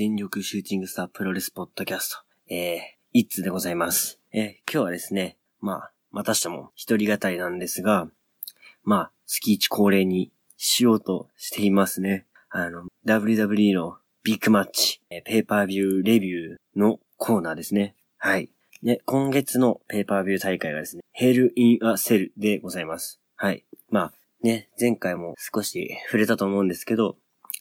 全力シューティングスタープロレスポッドキャスト、えー、いっつーでございます。えー、今日はですね、まあ、またしても一人語りなんですが、まあ、月一恒例にしようとしていますね。あの、WWE のビッグマッチ、えー、ペーパービューレビューのコーナーですね。はい。で、今月のペーパービュー大会がですね、ヘルインアセルでございます。はい。まあ、ね、前回も少し触れたと思うんですけど、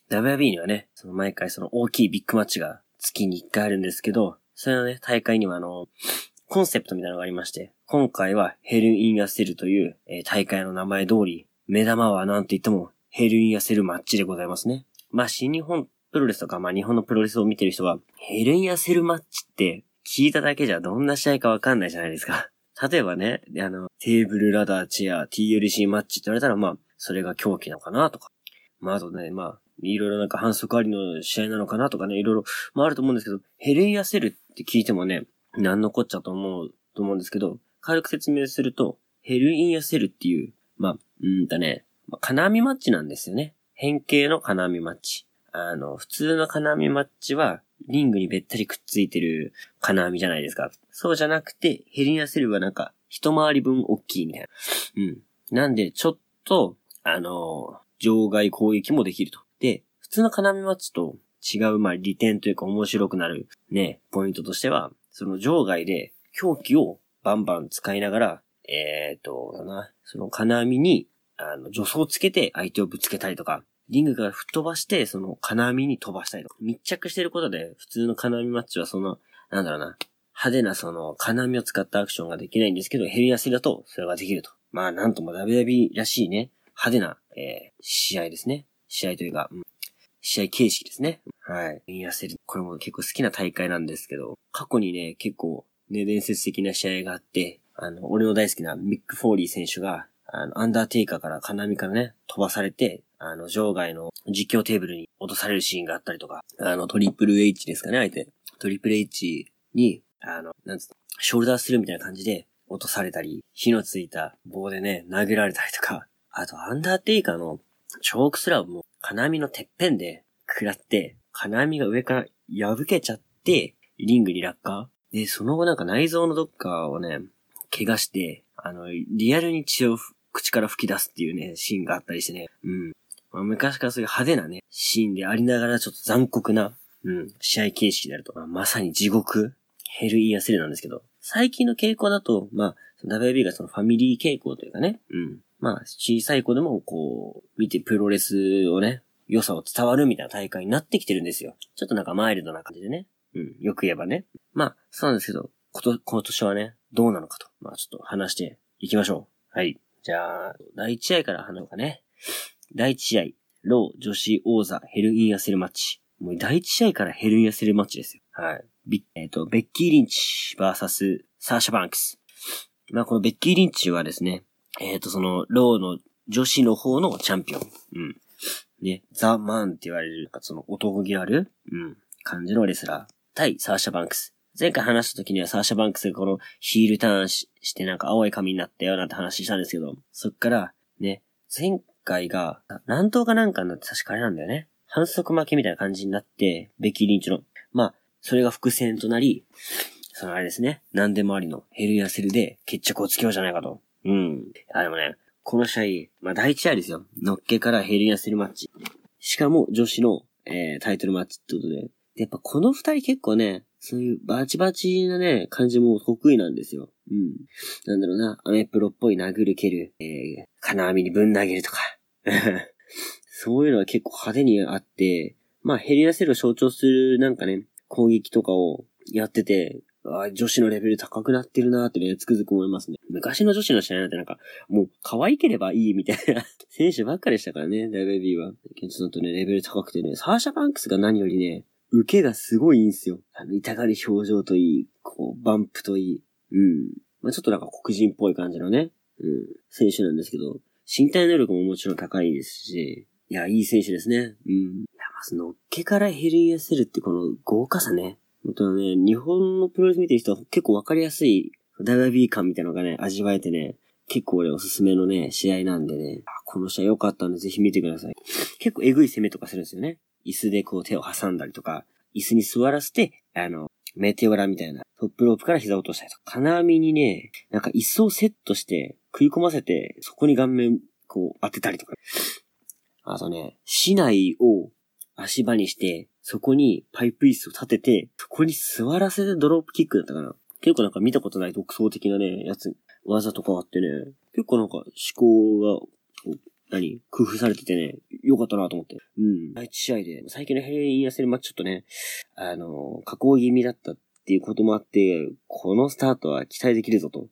WB にはね、その毎回その大きいビッグマッチが月に1回あるんですけど、それのね、大会にはあの、コンセプトみたいなのがありまして、今回はヘルインアセルという、えー、大会の名前通り、目玉はなんと言ってもヘルインアセルマッチでございますね。まあ、新日本プロレスとか、まあ、日本のプロレスを見てる人は、ヘルインアセルマッチって聞いただけじゃどんな試合かわかんないじゃないですか。例えばね、あの、テーブルラダーチェア TLC マッチって言われたら、まあ、それが狂気なのかなとか。まあ、あとね、まあ、いろいろなんか反則ありの試合なのかなとかね、いろいろ、まああると思うんですけど、ヘレイアセルって聞いてもね、なんのこっちゃと思う、と思うんですけど、軽く説明すると、ヘルインアセルっていう、まあ、うんとね、まあ、金網マッチなんですよね。変形の金網マッチ。あの、普通の金網マッチは、リングにべったりくっついてる金網じゃないですか。そうじゃなくて、ヘルインアセルはなんか、一回り分大きいみたいな。うん。なんで、ちょっと、あの、場外攻撃もできると。で、普通の金網マッチと違う、まあ、利点というか面白くなるね、ポイントとしては、その場外で狂気をバンバン使いながら、えっ、ー、と、だな、その金網に、あの、助走をつけて相手をぶつけたりとか、リングから吹っ飛ばして、その金網に飛ばしたりとか、密着してることで、普通の金網マッチはその、なんだろうな、派手なその金網を使ったアクションができないんですけど、ヘビアスだとそれができると。まあ、なんとも WWE らしいね、派手な、えー、試合ですね。試合というか、うん、試合形式ですね。はい。ヘルインアセル。これも結構好きな大会なんですけど、過去にね、結構ね、伝説的な試合があって、あの、俺の大好きなミック・フォーリー選手が、あの、アンダーテイカーから金網からね、飛ばされて、あの、場外の実況テーブルに落とされるシーンがあったりとか、あの、トリプル H ですかね、相手。トリプル H に、あの、なんつうの、ショルダーするみたいな感じで落とされたり、火のついた棒でね、投げられたりとか、あと、アンダーテイカーのチョークスラブも金網のてっぺんで食らって、金網が上から破けちゃって、リングに落下で、その後なんか内臓のどっかをね、怪我して、あの、リアルに血を口から吹き出すっていうね、シーンがあったりしてね、うん。まあ、昔からそういう派手なね、シーンでありながらちょっと残酷な、うん、試合形式であると。まあ、まさに地獄、ヘルインアセルなんですけど、最近の傾向だと、まあ、WB がそのファミリー傾向というかね、うん。まあ、小さい子でもこう、見てプロレスをね、良さを伝わるみたいな大会になってきてるんですよ。ちょっとなんかマイルドな感じでね。うん、よく言えばね。まあ、そうなんですけど、こと、今年はね、どうなのかと。まあちょっと話していきましょう。はい。じゃあ、第1試合から話うかね。第1試合、ロー女子王座ヘルインアセルマッチ。もう第1試合からヘルインアセルマッチですよ。はい。ビえっ、ー、と、ベッキー・リンチ VS サーシャ・バンクス。まあこのベッキー・リンチはですね、えっ、ー、と、その、ローの女子の方のチャンピオン。うん。ね、ザ・マンって言われる、その男気ある、うん、感じのレスラー。対サーシャ・バンクス。前回話した時にはサーシャ・バンクスがこのヒールターンししてなんか青い髪になったよなんて話したんですけど、そっから、ね、前回が、乱闘かなんかになって確かあれなんだよね。反則負けみたいな感じになって、ベキー・リンチの。まあ、それが伏線となり、そのあれですね、何でもありのヘルヤセルで決着をつけようじゃないかと。うん。あ、でもね、この試合、まあ第一試合ですよ。のっけからヘルヤセルマッチ。しかも女子の、えー、タイトルマッチってことで。やっぱこの二人結構ね、そういうバチバチなね、感じも得意なんですよ。うん。なんだろうな、アメプロっぽい殴る蹴る、えー、金網にぶん投げるとか。そういうのは結構派手にあって、まあ、ヘリアセルを象徴するなんかね、攻撃とかをやってて、あ女子のレベル高くなってるなーってね、つくづく思いますね。昔の女子の試合なんてなんか、もう可愛ければいいみたいな 選手ばっかでしたからね、WB は。ちょっとね、レベル高くてね、サーシャバンクスが何よりね、受けがすごいいいんすよ。あの、痛がり表情といい、こう、バンプといい。うん。まあ、ちょっとなんか黒人っぽい感じのね、うん、選手なんですけど、身体能力ももちろん高いですし、いや、いい選手ですね。うん。いや、まず、のっけからヘルイヤセルってこの豪華さね。本当ね、日本のプロレス見てる人は結構わかりやすい、ダイビー感みたいなのがね、味わえてね、結構俺おすすめのね、試合なんでね、この試合良かったんでぜひ見てください。結構エグい攻めとかするんですよね。椅子でこう手を挟んだりとか、椅子に座らせて、あの、メテオラみたいな、トップロープから膝を落としたりとか、金網にね、なんか椅子をセットして、食い込ませて、そこに顔面、こう、当てたりとか。あとね、市内を足場にして、そこにパイプ椅子を立てて、そこに座らせてドロップキックだったかな。結構なんか見たことない独創的なね、やつ、技とかあってね、結構なんか思考が、何工夫されててね、よかったなと思って。うん。第一試合で、最近のヘレン・ヤセルマちょっとね、あの、加工気味だったっていうこともあって、このスタートは期待できるぞと。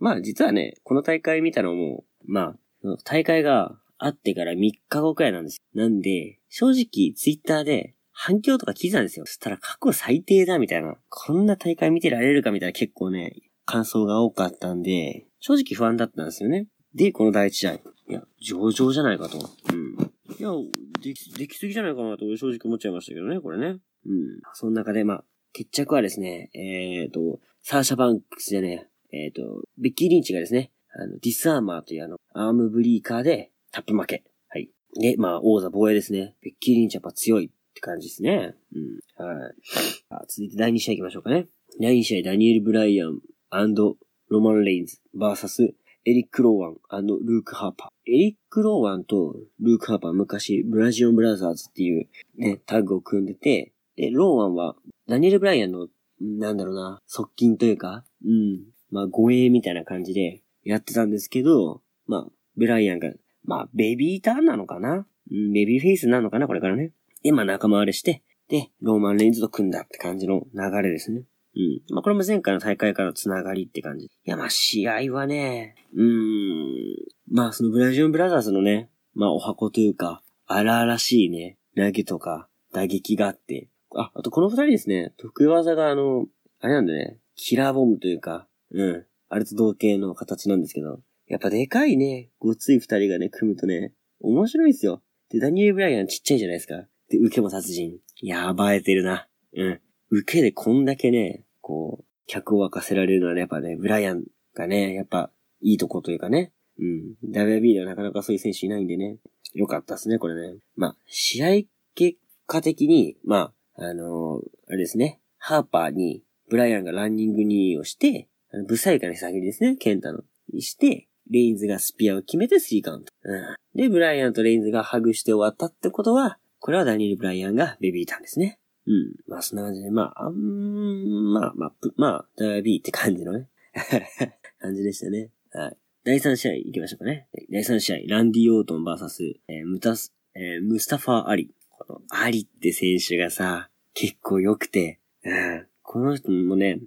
まあ実はね、この大会見たのも、まあ、大会があってから3日後くらいなんです。なんで、正直ツイッターで反響とか聞いたんですよ。そしたら過去最低だみたいな。こんな大会見てられるかみたいな結構ね、感想が多かったんで、正直不安だったんですよね。で、この第一試合。いや、上々じゃないかと。うん。いや、でき、できすぎじゃないかなと正直思っちゃいましたけどね、これね。うん。その中で、まあ、決着はですね、えっ、ー、と、サーシャバンクスでね、えっ、ー、と、ベッキー・リンチがですね、あの、ディスアーマーというあの、アームブリーカーでタップ負け。はい。で、まあ、王座防衛ですね。ベッキー・リンチやっぱ強いって感じですね。うん。はい。あ続いて第2試合行きましょうかね。第2試合、ダニエル・ブライアンロマン・レインズ、バーサス、エリック・ローワンルーク・ハーパー。エリック・ローワンとルーク・ハーパー昔、ブラッジオン・ブラザーズっていうね、タッグを組んでて、で、ローワンは、ダニエル・ブライアンの、なんだろうな、側近というか、うん、まあ、護衛みたいな感じでやってたんですけど、まあ、ブライアンが、まあ、ベビーターンなのかな？うん、ベビーフェイスなのかな？これからね。で、まあ、仲間割れして、で、ローマン・レインズと組んだって感じの流れですね。うん。まあ、これも前回の大会からのつながりって感じ。いや、まあ、試合はね、うーん。まあ、そのブラジルブラザーズのね、まあ、お箱というか、荒々しいね、投げとか、打撃があって、あ、あとこの二人ですね、得意技があの、あれなんだね、キラーボムというか、うん。あれと同型の形なんですけど、やっぱでかいね、ごつい二人がね、組むとね、面白いんですよ。で、ダニエル・ブライアンちっちゃいじゃないですか。で、受けも殺人。やばえてるな。うん。受けでこんだけね、こう、客を沸かせられるのはね、やっぱね、ブライアンがね、やっぱ、いいとこというかね。うん。WB ではなかなかそういう選手いないんでね。よかったですね、これね。まあ、試合結果的に、まあ、あのー、あれですね。ハーパーに、ブライアンがランニング2をして、あの、ブサイカの先にですね、ケンタの。にして、レインズがスピアを決めてスリーカウント。うん。で、ブライアンとレインズがハグして終わったってことは、これはダニエル・ブライアンがベビーターンですね。うん。まあ、そんな感じで、まあ、あん、まあ、まあ、まあ、ダービーって感じのね、感じでしたね。はい。第3試合行きましょうかね。第3試合、ランディ・オートン VS、えー、ムタス、えー、ムスタファー・アリ。この、アリって選手がさ、結構良くて、うん。この人もね、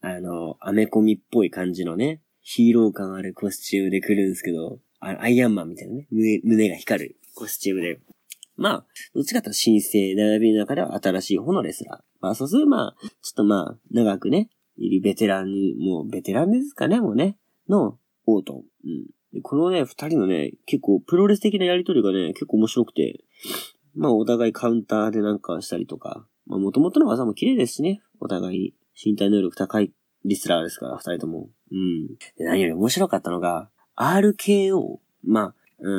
あの、アメコミっぽい感じのね、ヒーロー感あるコスチュームで来るんですけど、アイアンマンみたいなね、胸、が光るコスチュームでまあ、どっちかというと新生並びの中では新しい方のレスラー。まあ、そうするまあ、ちょっとまあ、長くね、いるベテランに、もうベテランですかね、もうね、の、オートン。うん。このね、二人のね、結構プロレス的なやりとりがね、結構面白くて、まあ、お互いカウンターでなんかしたりとか、まあ、元々の技も綺麗ですしね、お互い。身体能力高いリスラーですから、二人とも。うん。で、何より面白かったのが、RKO。まあ、う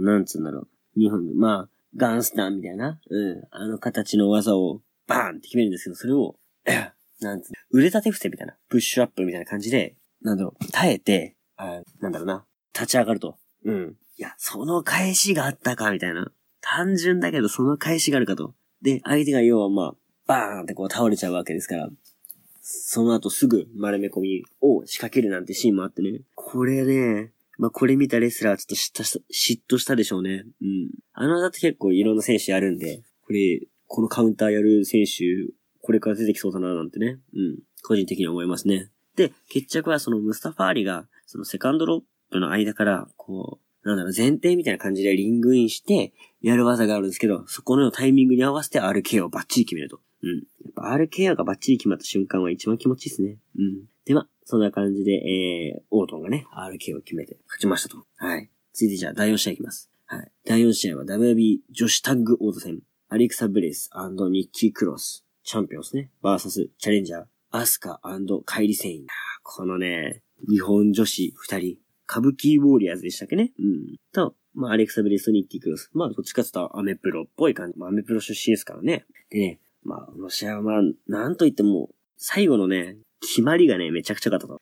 ん、なんつうんだろう。日本で、まあ、ガンスタンみたいな、うん、あの形の技をバーンって決めるんですけど、それを、なんつう腕立て伏せみたいな、プッシュアップみたいな感じで、なんだろう、耐えて、あなんだろうな、立ち上がると。うん。いや、その返しがあったか、みたいな。単純だけど、その返しがあるかと。で、相手が要はまあ、バーンってこう倒れちゃうわけですから、その後すぐ丸め込みを仕掛けるなんてシーンもあってね。これね、まあ、これ見たレスラーはちょっと嫉妬した、嫉妬したでしょうね。うん。あのだって結構いろんな選手やるんで、これ、このカウンターやる選手、これから出てきそうだななんてね。うん。個人的には思いますね。で、決着はそのムスタファーリが、そのセカンドロップの間から、こう、なんだろう、前提みたいな感じでリングインして、やる技があるんですけど、そこのタイミングに合わせて RK をバッチリ決めると。うん。やっぱ RK がバッチリ決まった瞬間は一番気持ちいいですね。うん。で、まそんな感じで、えー、オートンがね、RK を決めて勝ちましたと。はい。続いてじゃあ第4試合いきます。はい。第4試合は WB 女子タッグオート戦。アレクサ・ブレスニッキー・クロス。チャンピオンですね。バーサス、チャレンジャー、アスカカイリ・セイン。このね、日本女子二人。歌舞伎ウォーリアーズでしたっけね？うん。と、まあ、アレクサ・ブレスとニッキー・クロス。まあ、どっちかって言ったらアメプロっぽい感じ。まあ、アメプロ出身ですからね。でね、まあ、この試合はまあ、なんと言っても、最後のね、決まりがね、めちゃくちゃ良かったと。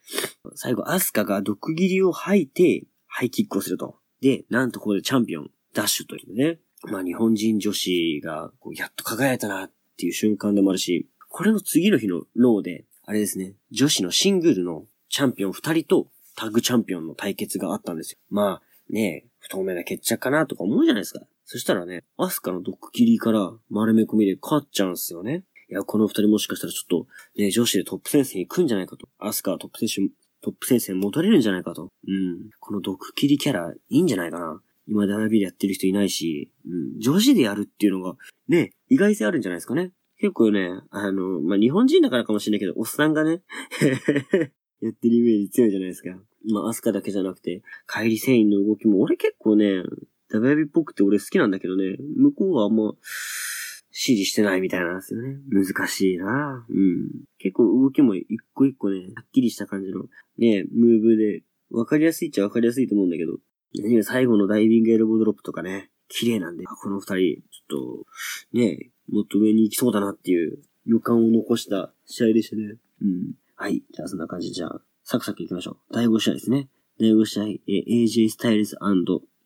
最後、アスカが毒斬りを吐いて、ハイキックをすると。で、なんとここでチャンピオン、ダッシュというね。まあ、日本人女子が、こうやっと輝いたなっていう瞬間でもあるし、これの次の日のローで、あれですね、女子のシングルのチャンピオン二人とタッグチャンピオンの対決があったんですよ。まあ、ね不透明な決着かなとか思うじゃないですか。そしたらね、アスカの毒切りから丸め込みで勝っちゃうんすよね。いや、この二人もしかしたらちょっと、ね、女子でトップ戦線行くんじゃないかと。アスカはトップ選手、トップ戦線戻れるんじゃないかと。うん。この毒切りキャラ、いいんじゃないかな。今 WB でやってる人いないし、うん。女子でやるっていうのが、ね、意外性あるんじゃないですかね。結構ね、あの、まあ、日本人だからかもしれないけど、おっさんがね やってるイメージ強いじゃないですか。まあ、アスカだけじゃなくて、帰り繊維の動きも、俺結構ね、ダバヤビっぽくて俺好きなんだけどね、向こうはあんま、指示してないみたいなんですよね。難しいなうん。結構動きも一個一個ね、はっきりした感じの、ね、ムーブで、わかりやすいっちゃわかりやすいと思うんだけど、何最後のダイビングエルボードロップとかね、綺麗なんで、この二人、ちょっと、ね、もっと上に行きそうだなっていう予感を残した試合でしたね。うん。はい。じゃあそんな感じで、じゃあ、サクサク行きましょう。第5試合ですね。第5試合、え AJ スタイルズ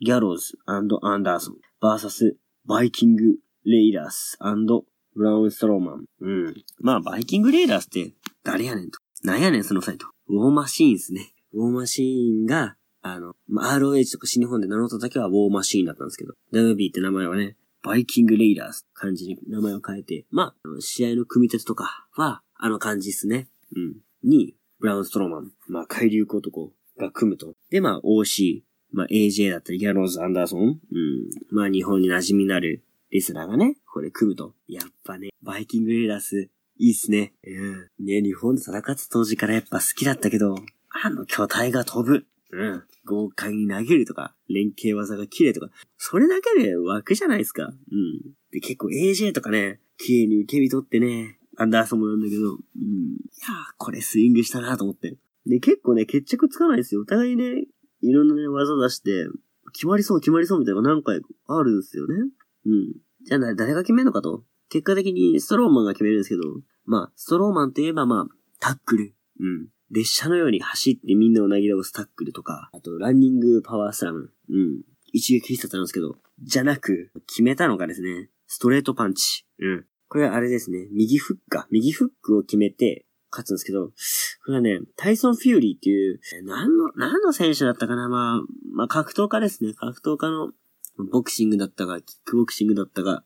ギャローズアンダーソン、バーサス、バイキングレイダースブラウンストローマン。うん。まあ、バイキングレイダースって誰やねんと。なんやねんそのサイト。ウォーマシーンですね。ウォーマシーンが、あの、まあ、ROH とか新日本で名乗った時はウォーマシーンだったんですけど、WB って名前はね、バイキングレイダース感じに名前を変えて、まあ、試合の組み立てとかは、あの感じですね。うん。に、ブラウンストローマン、まあ、怪力男が組むと。で、まあ、OC、まあ、AJ だったり、ギャローズ・アンダーソン、うん。まあ、日本に馴染みのあるレスラーがね、これ組むと。やっぱね、バイキングレイダース、いいっすね。うん。ね、日本で戦って当時からやっぱ好きだったけど、あの巨体が飛ぶ。うん。豪快に投げるとか、連携技が綺麗とか、それだけで湧くじゃないですか。うん。で、結構 AJ とかね、綺麗に受け身取ってね、アンダーソンもなんだけど、うん。いやー、これスイングしたなと思って。で、結構ね、決着つかないですよ。お互いね、いろんなね、技出して、決まりそう決まりそうみたいなのが何回あるんですよね。うん。じゃあ誰が決めるのかと。結果的にストローマンが決めるんですけど、まあ、ストローマンといえばまあ、タックル。うん。列車のように走ってみんなを投げ倒すタックルとか、あと、ランニングパワースラム。うん。一撃必殺なんですけど、じゃなく、決めたのがですね、ストレートパンチ。うん。これはあれですね、右フックか。右フックを決めて、勝つんですけど、これはね、タイソン・フューリーっていう、何の、何の選手だったかな？まあ、まあ格闘家ですね。格闘家の、ボクシングだったか、キックボクシングだったか、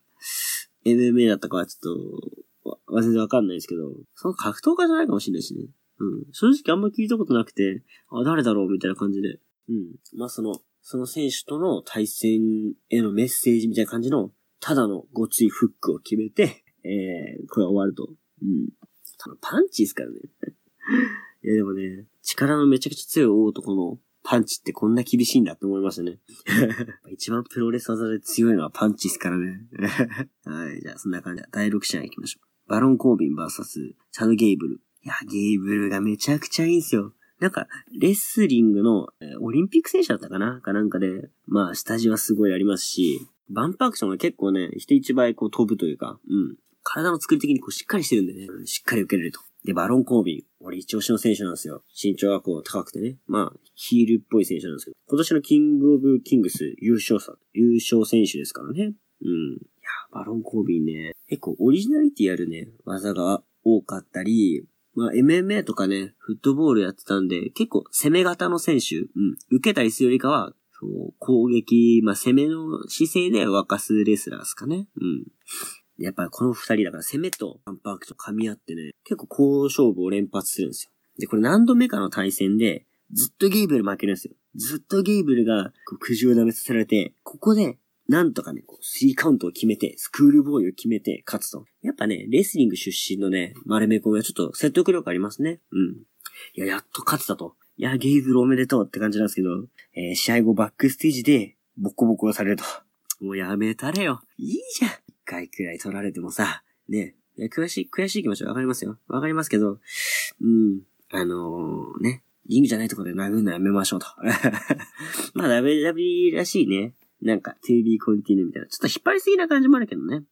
MMA だったかはちょっと、全然わかんないですけど、その格闘家じゃないかもしれないしね。うん。正直あんま聞いたことなくて、あ、誰だろうみたいな感じで。うん。まあ、その、その選手との対戦へのメッセージみたいな感じの、ただのごついフックを決めて、えー、これ終わると。うん。パンチですからね。いやでもね、力のめちゃくちゃ強い大男のパンチってこんな厳しいんだって思いましたね。一番プロレス技で強いのはパンチですからね。はい、じゃあそんな感じで第6試合行きましょう。バロン・コービン VS チャド・ゲイブル。いや、ゲイブルがめちゃくちゃいいんすよ。なんか、レスリングの、えオリンピック選手だったかな？かなんかで、まあ、下地はすごいありますし、バンプアクションが結構ね、人一倍こう飛ぶというか、うん。体の作り的にこうしっかりしてるんでね、しっかり受けれると。で、バロン・コービン。俺一押しの選手なんですよ。身長がこう高くてね。まあ、ヒールっぽい選手なんですけど。今年のキングオブキングス優勝さ、優勝選手ですからね。うん。いや、バロン・コービンね、結構オリジナリティあるね、技が多かったり、まあ、MMA とかね、フットボールやってたんで、結構攻め型の選手、うん、受けたりするよりかは、そう、攻撃、まあ、攻めの姿勢で沸かすレスラーですかね。うん。やっぱりこの二人だから攻めとアンパークと噛み合ってね、結構好勝負を連発するんですよ。で、これ何度目かの対戦で、ずっとゲイブル負けるんですよ。ずっとゲイブルが、苦渋を舐めさせられて、ここで、なんとかね、こう、スリーカウントを決めて、スクールボーイを決めて勝つと。やっぱね、レスリング出身のね、丸め込みはちょっと説得力ありますね。うん。いや、やっと勝つだと。いや、ゲイブルおめでとうって感じなんですけど、えー、試合後バックステージで、ボコボコされると。もうやめたれよ。いいじゃん。一回くらい取られてもさ、ね。いや、悔しい、悔しい気持ちはわかりますよ。わかりますけど、うん。あのー、ね。リングじゃないところで殴るのやめましょうと。まあ、WWE らしいね。なんか、to be continue みたいな。ちょっと引っ張りすぎな感じもあるけどね。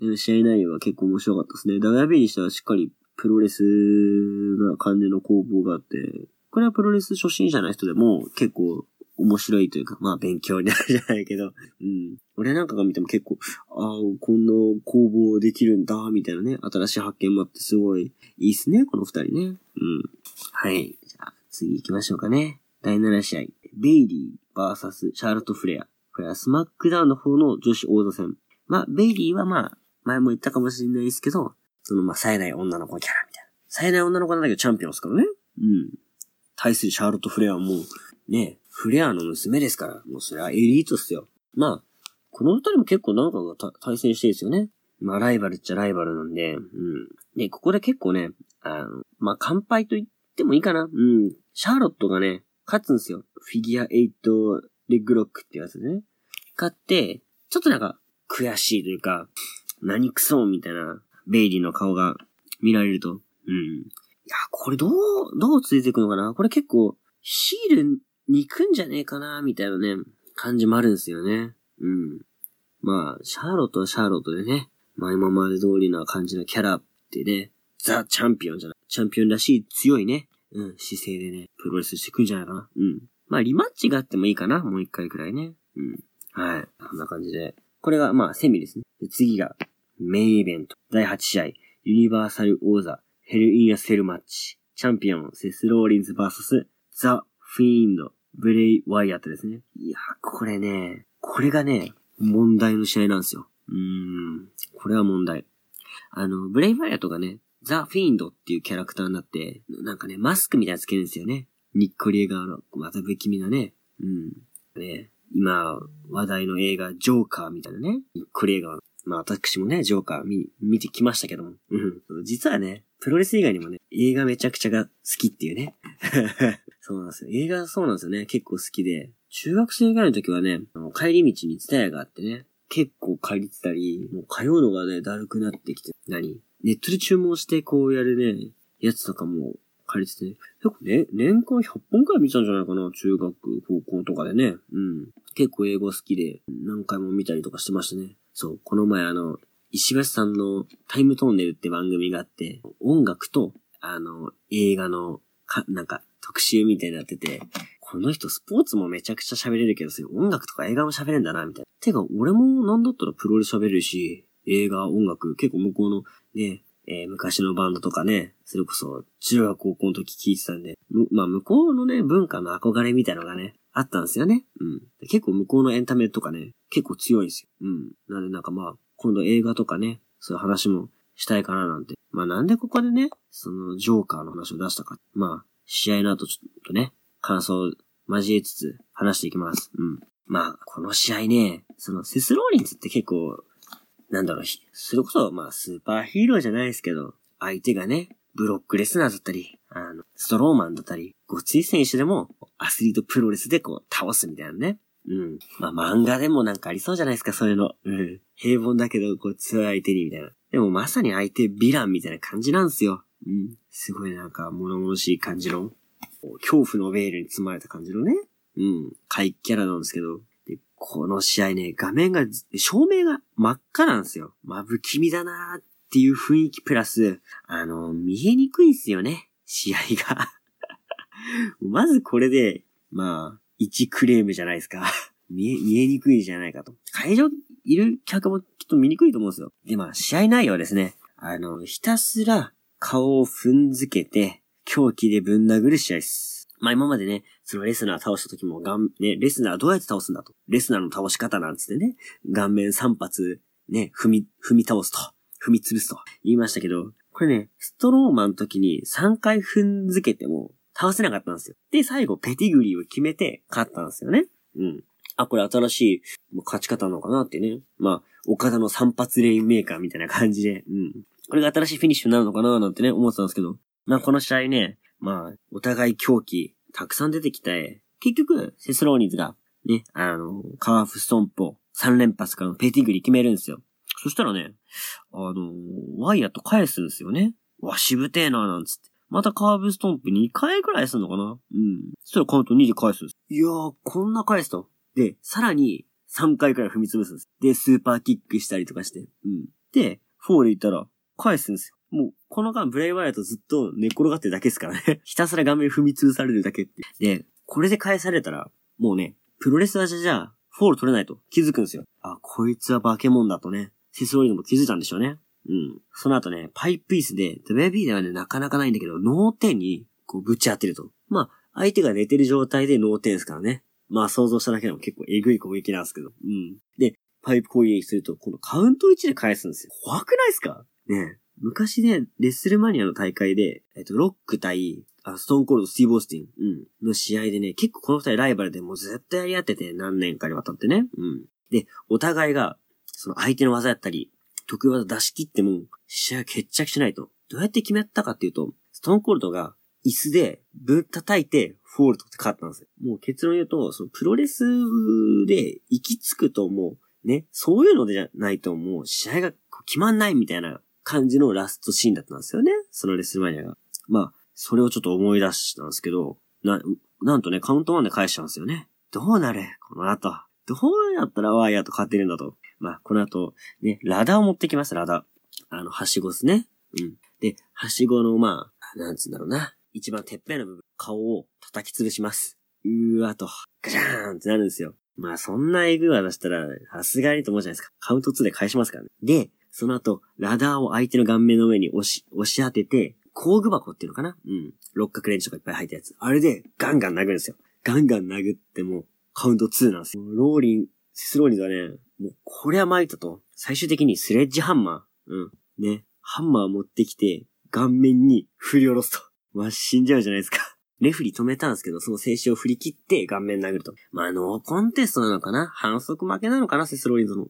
うん。試合内容は結構面白かったですね。ダガビにしてはしっかりプロレスな感じの攻防があって、これはプロレス初心者の人でも結構面白いというか、まあ勉強になるじゃないけど、うん。俺なんかが見ても結構、ああ、こんな攻防できるんだ、みたいなね、新しい発見もあってすごいいいっすね、この二人ね。うん。はい。じゃあ、次行きましょうかね。第7試合。ベイリー VS シャーロット・フレア。これはスマックダウンの方の女子王座戦。まあ、ベイリーはまあ、前も言ったかもしれないですけど、そのまあ、冴えない女の子キャラみたいな。冴えない女の子なんだけどチャンピオンですからね。うん。対するシャーロット・フレアはもう、ね、フレアの娘ですから、もうそれはエリートっすよ。まあ、この二人も結構なんかが対戦してるんですよね。まあ、ライバルっちゃライバルなんで、うん。で、ここで結構ね、あの、まあ、乾杯と言ってもいいかな。うん。シャーロットがね、勝つんですよ。フィギュア8レッグロックってやつでね。買って、ちょっとなんか、悔しいというか、何クソみたいな、ベイリーの顔が見られると。うん。いや、これどう、どうついていくのかなこれ結構、ヒールに行くんじゃねえかなみたいなね、感じもあるんですよね。うん。まあ、シャーロットはシャーロットでね、まあ今まで通りな感じのキャラってね、ザ・チャンピオンじゃない。チャンピオンらしい強いね、うん、姿勢でね、プロレスしてくんじゃないかな。うん。まあリマッチがあってもいいかな。もう一回くらいね。うん。はい。こんな感じで。これが、まあ、セミですね。で次が、メインイベント。第8試合。ユニバーサル王座。ヘルインアセルマッチ。チャンピオン、セスローリンズ VS ザ・フィーンド。ブレイ・ワイヤットですね。いや、これね、これがね、問題の試合なんですよ。うーん。これは問題。あの、ブレイ・ワイヤットがね、ザ・フィンドっていうキャラクターになって、なんかね、マスクみたいなつけるんですよね。ニッコリエガーの、また不気味なね。うん。ね、今、話題の映画、ジョーカーみたいなね。ニッコリエガーまあ私もね、ジョーカー見、見てきましたけども。うん。実はね、プロレス以外にもね、映画めちゃくちゃが好きっていうね。そうなんですよ。映画そうなんですよね。結構好きで。中学生ぐらいの時はね、帰り道にツタヤがあってね、結構借りてたり、もう通うのがね、だるくなってきて、何？ネットで注文してこうやるね、やつとかも借りててね。結構ね、年間100本くらい見たんじゃないかな中学、高校とかでね。うん。結構英語好きで何回も見たりとかしてましたね。そう、この前あの、石橋さんのタイムトンネルって番組があって、音楽と、あの、映画の、か、なんか、特集みたいになってて、この人スポーツもめちゃくちゃ喋れるけど、そういう音楽とか映画も喋れんだな、みたいな。てか、俺もなんだったらプロで喋れるし、映画、音楽、結構向こうのね、えー、昔のバンドとかね、それこそ中学高校の時聴いてたんで、まあ向こうのね、文化の憧れみたいなのがね、あったんですよね。うん。結構向こうのエンタメとかね、結構強いんですよ。うん。なんでなんかまあ、今度映画とかね、そういう話もしたいかななんて。まあなんでここでね、そのジョーカーの話を出したか。まあ、試合の後ちょっとね、感想交えつつ話していきます。うん。まあ、この試合ね、そのセスローリンズって結構なんだろう、それこそ、まあ、スーパーヒーローじゃないですけど、相手がね、ブロックレスナーだったり、あの、ストローマンだったり、ごつい選手でも、アスリートプロレスでこう、倒すみたいなね。うん。まあ、漫画でもなんかありそうじゃないですか、そういうの。うん。平凡だけど、こう、強い相手に、みたいな。でもまさに相手、ヴィランみたいな感じなんですよ。うん。すごいなんか、物々しい感じの、恐怖のベールに包まれた感じのね。うん。怪キャラなんですけど、でこの試合ね、画面が、照明が真っ赤なんですよ。まぶきみだなーっていう雰囲気プラス、あの、見えにくいんすよね。試合が まずこれで、まあ、1クレームじゃないですか 見え、見えにくいじゃないかと。会場いる客もきっと見にくいと思うんですよ。で、まあ、試合内容はですね、あの、ひたすら顔を踏んづけて、狂気でぶん殴る試合です。まあ今までね、そのレスナー倒した時も、がん、ね、レスナーどうやって倒すんだと。レスナーの倒し方なんつってね、顔面3発、ね、踏み、踏み倒すと。踏み潰すと言いましたけど、これね、ストローマンの時に3回踏んづけても倒せなかったんですよ。で、最後ペディグリーを決めて勝ったんですよね。うん。あ、これ新しい勝ち方なのかなってね。まあ、岡田の3発レインメーカーみたいな感じで、うん。これが新しいフィニッシュになるのかななんてね、思ってたんですけど。まあ、この試合ね、まあ、お互い凶器、たくさん出てきて、結局、セスローリンズが、ね、あの、カーブストンプ、3連発からのペディグリー決めるんですよ。そしたらね、あの、ワイアット返すんですよね。わ、しぶてえな、なんつって。またカーブストンプ2回くらいすんのかな？うん。そしたらカウント2で返すんです。いやー、こんな返すと。で、さらに、3回くらい踏み潰すんです。で、スーパーキックしたりとかして。うん。で、フォール行ったら、返すんですよ。もう、この間ブレイワイアットずっと寝っ転がってるだけですからね。ひたすら顔面踏み潰されるだけって。で、これで返されたら、もうね、プロレスラーじゃ、フォール取れないと気づくんですよ。あ、こいつは化け物だとね。セスローリンズも気づいたんでしょうね。うん。その後ね、パイプ椅子で、WB ではね、なかなかないんだけど、脳天に、こう、ぶち当てると。まあ、相手が寝てる状態で脳天ですからね。まあ、想像しただけでも結構えぐい攻撃なんですけど。うん。で、パイプ攻撃すると、このカウント1で返すんですよ。怖くないですか？ね昔ね、レッスルマニアの大会で、えっと、ロック対、あストーンコールド、スティーブ・オースティン、うん、の試合でね、結構この二人ライバルでもうずっとやり合ってて、何年かにわたってね。うん。で、お互いが、その相手の技やったり、得意技出し切っても、試合決着しないと。どうやって決めたかっていうと、ストーンコールドが椅子でぶっ叩いてフォールドって勝ったんですよ。もう結論言うと、そのプロレスで行き着くともう、ね、そういうのでじゃないともう試合が決まんないみたいな感じのラストシーンだったんですよね。そのレスルマニアが。まあ、それをちょっと思い出したんですけど、な、なんとね、カウントワンで返しちゃうんですよね。どうなるこの後。どうやったらワイヤーと勝てるんだと。まあ、この後、ね、ラダを持ってきます、ラダ。あの、はしごですね。うん。で、はしごの、まあ、なんつうんだろうな。一番てっぺんの部分、顔を叩き潰します。うーわと、ガチャーンってなるんですよ。まあ、そんなエグい技したら、さすがにと思うじゃないですか。カウント2で返しますからね。で、その後、ラダーを相手の顔面の上に押し、押し当てて、工具箱っていうのかな？うん。六角レンチとかいっぱい入ったやつ。あれで、ガンガン殴るんですよ。ガンガン殴っても、カウント2なんですよ。ローリン、セスローリンズはね、もう、これは参ったと。最終的にスレッジハンマー。うん。ね。ハンマー持ってきて、顔面に振り下ろすと。まあ、死んじゃうじゃないですか。レフリー止めたんですけど、その制止を振り切って顔面殴ると。まあ、ノーコンテストなのかな？反則負けなのかな？セスローリンズの。うん。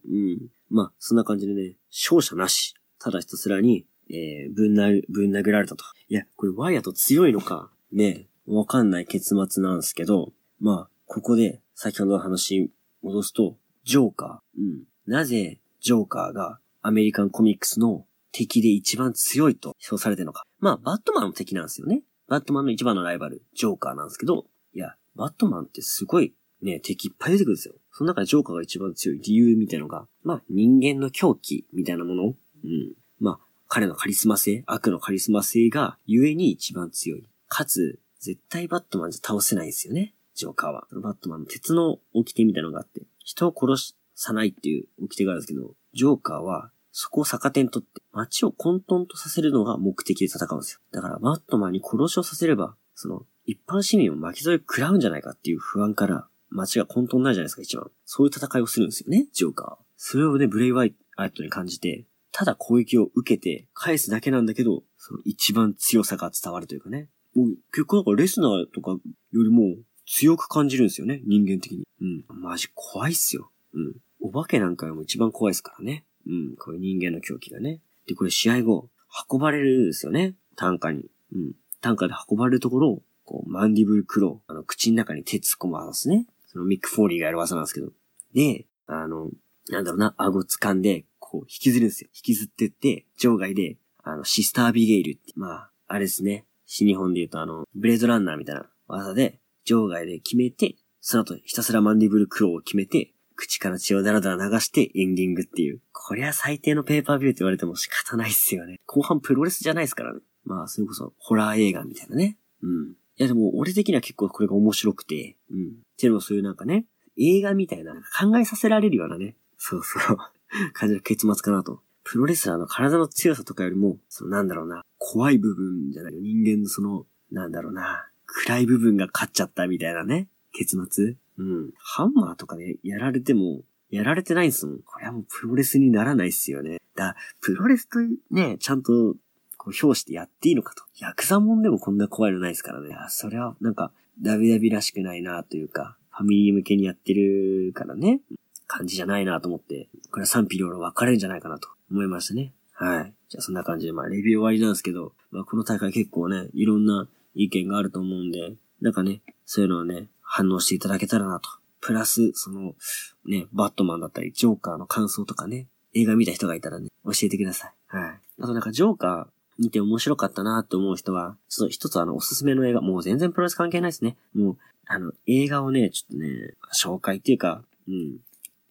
まあ、そんな感じでね、勝者なし。ただひたすらに、えー、ぶん殴、ぶん殴られたと。いや、これワイアット強いのか、ね、わかんない結末なんですけど、まあ、ここで、先ほどの話戻すと、ジョーカー。うん。なぜ、ジョーカーがアメリカンコミックスの敵で一番強いと評されてるのか。まあ、バットマンの敵なんですよね。バットマンの一番のライバル、ジョーカーなんですけど、いや、バットマンってすごいね、敵いっぱい出てくるんですよ。その中でジョーカーが一番強い理由みたいのが、まあ、人間の狂気みたいなもの。うん。まあ、彼のカリスマ性、悪のカリスマ性がゆえに一番強い。かつ、絶対バットマンじゃ倒せないですよね。ジョーカーは。バットマンの鉄の掟みたいなのがあって、人を殺さないっていう掟があるんですけど、ジョーカーはそこを逆手にとって街を混沌とさせるのが目的で戦うんですよ。だからバットマンに殺しをさせれば、その一般市民を巻き添え食らうんじゃないかっていう不安から街が混沌になるじゃないですか、一番。そういう戦いをするんですよね、ジョーカー。それをね、ブレイワイトに感じて、ただ攻撃を受けて返すだけなんだけど、その一番強さが伝わるというかね。もう結構なんかレスナーとかよりも強く感じるんですよね、人間的に。うん。マジ怖いっすよ。うん。お化けなんかよりも一番怖いですからね。うん。こういう人間の狂気がね。で、これ試合後、運ばれるんですよね。担架に。うん。担架で運ばれるところを、こう、マンディブルクロー、あの、口の中に手突っ込む技ですね。そのミック・フォーリーがやる技なんですけど。で、あの、なんだろうな、顎掴んで、こう、引きずるんですよ。引きずってって、場外で、あの、シスター・アビゲイルって、まあ、あれですね。新日本で言うと、あの、ブレードランナーみたいな技で、場外で決めて、その後ひたすらマンディブルクローを決めて、口から血をダラダラ流してエンディングっていう。こりゃ最低のペーパービューって言われても仕方ないっすよね。後半プロレスじゃないですからね。まあ、それこそホラー映画みたいなね。うん。いやでも、俺的には結構これが面白くて、うん。っていうのもそういうなんかね、映画みたいな、考えさせられるようなね、そうそう 感じの結末かなと。プロレスラーの体の強さとかよりも、そのなんだろうな、怖い部分じゃないよ。人間のその、なんだろうな、暗い部分が勝っちゃったみたいなね、結末うん。ハンマーとかでやられても、やられてないんすもん。これはもうプロレスにならないっすよね。だ、プロレスとね、ちゃんと、こう、表してやっていいのかと。ヤクザもんでもこんな怖いのないですからね。それは、なんか、ダビダビらしくないなというか、ファミリー向けにやってるからね、感じじゃないなと思って、これは賛否両論分かれるんじゃないかなと思いましたね。はい。じゃあそんな感じで、まあ、レビュー終わりなんですけど、まあ、この大会結構ね、いろんな意見があると思うんで、なんかね、そういうのをね、反応していただけたらなと。プラス、その、ね、バットマンだったり、ジョーカーの感想とかね、映画見た人がいたらね、教えてください。はい。あとなんか、ジョーカー見て面白かったなって思う人は、ちょっと一つあの、おすすめの映画、もう全然プロレス関係ないですね。もう、あの、映画をね、ちょっとね、紹介っていうか、うん、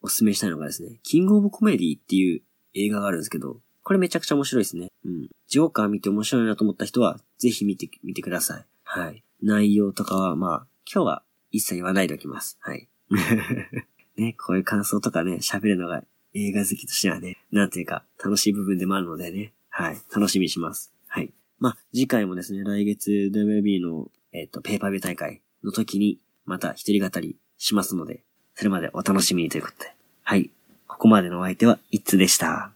おすすめしたいのがですね、キングオブコメディっていう映画があるんですけど、これめちゃくちゃ面白いですね。うん。ジョーカー見て面白いなと思った人は、ぜひ見て、見てください。はい。内容とかは、まあ、今日は一切言わないでおきます。はい。ね、こういう感想とかね、喋るのが映画好きとしてはね、なんていうか、楽しい部分でもあるのでね、はい。楽しみにします。はい。まあ、次回もですね、来月 WB の、えっ、ー、と、ペーパービュー大会の時に、また一人語りしますので、それまでお楽しみにということで。はい。ここまでのお相手は、いつでした。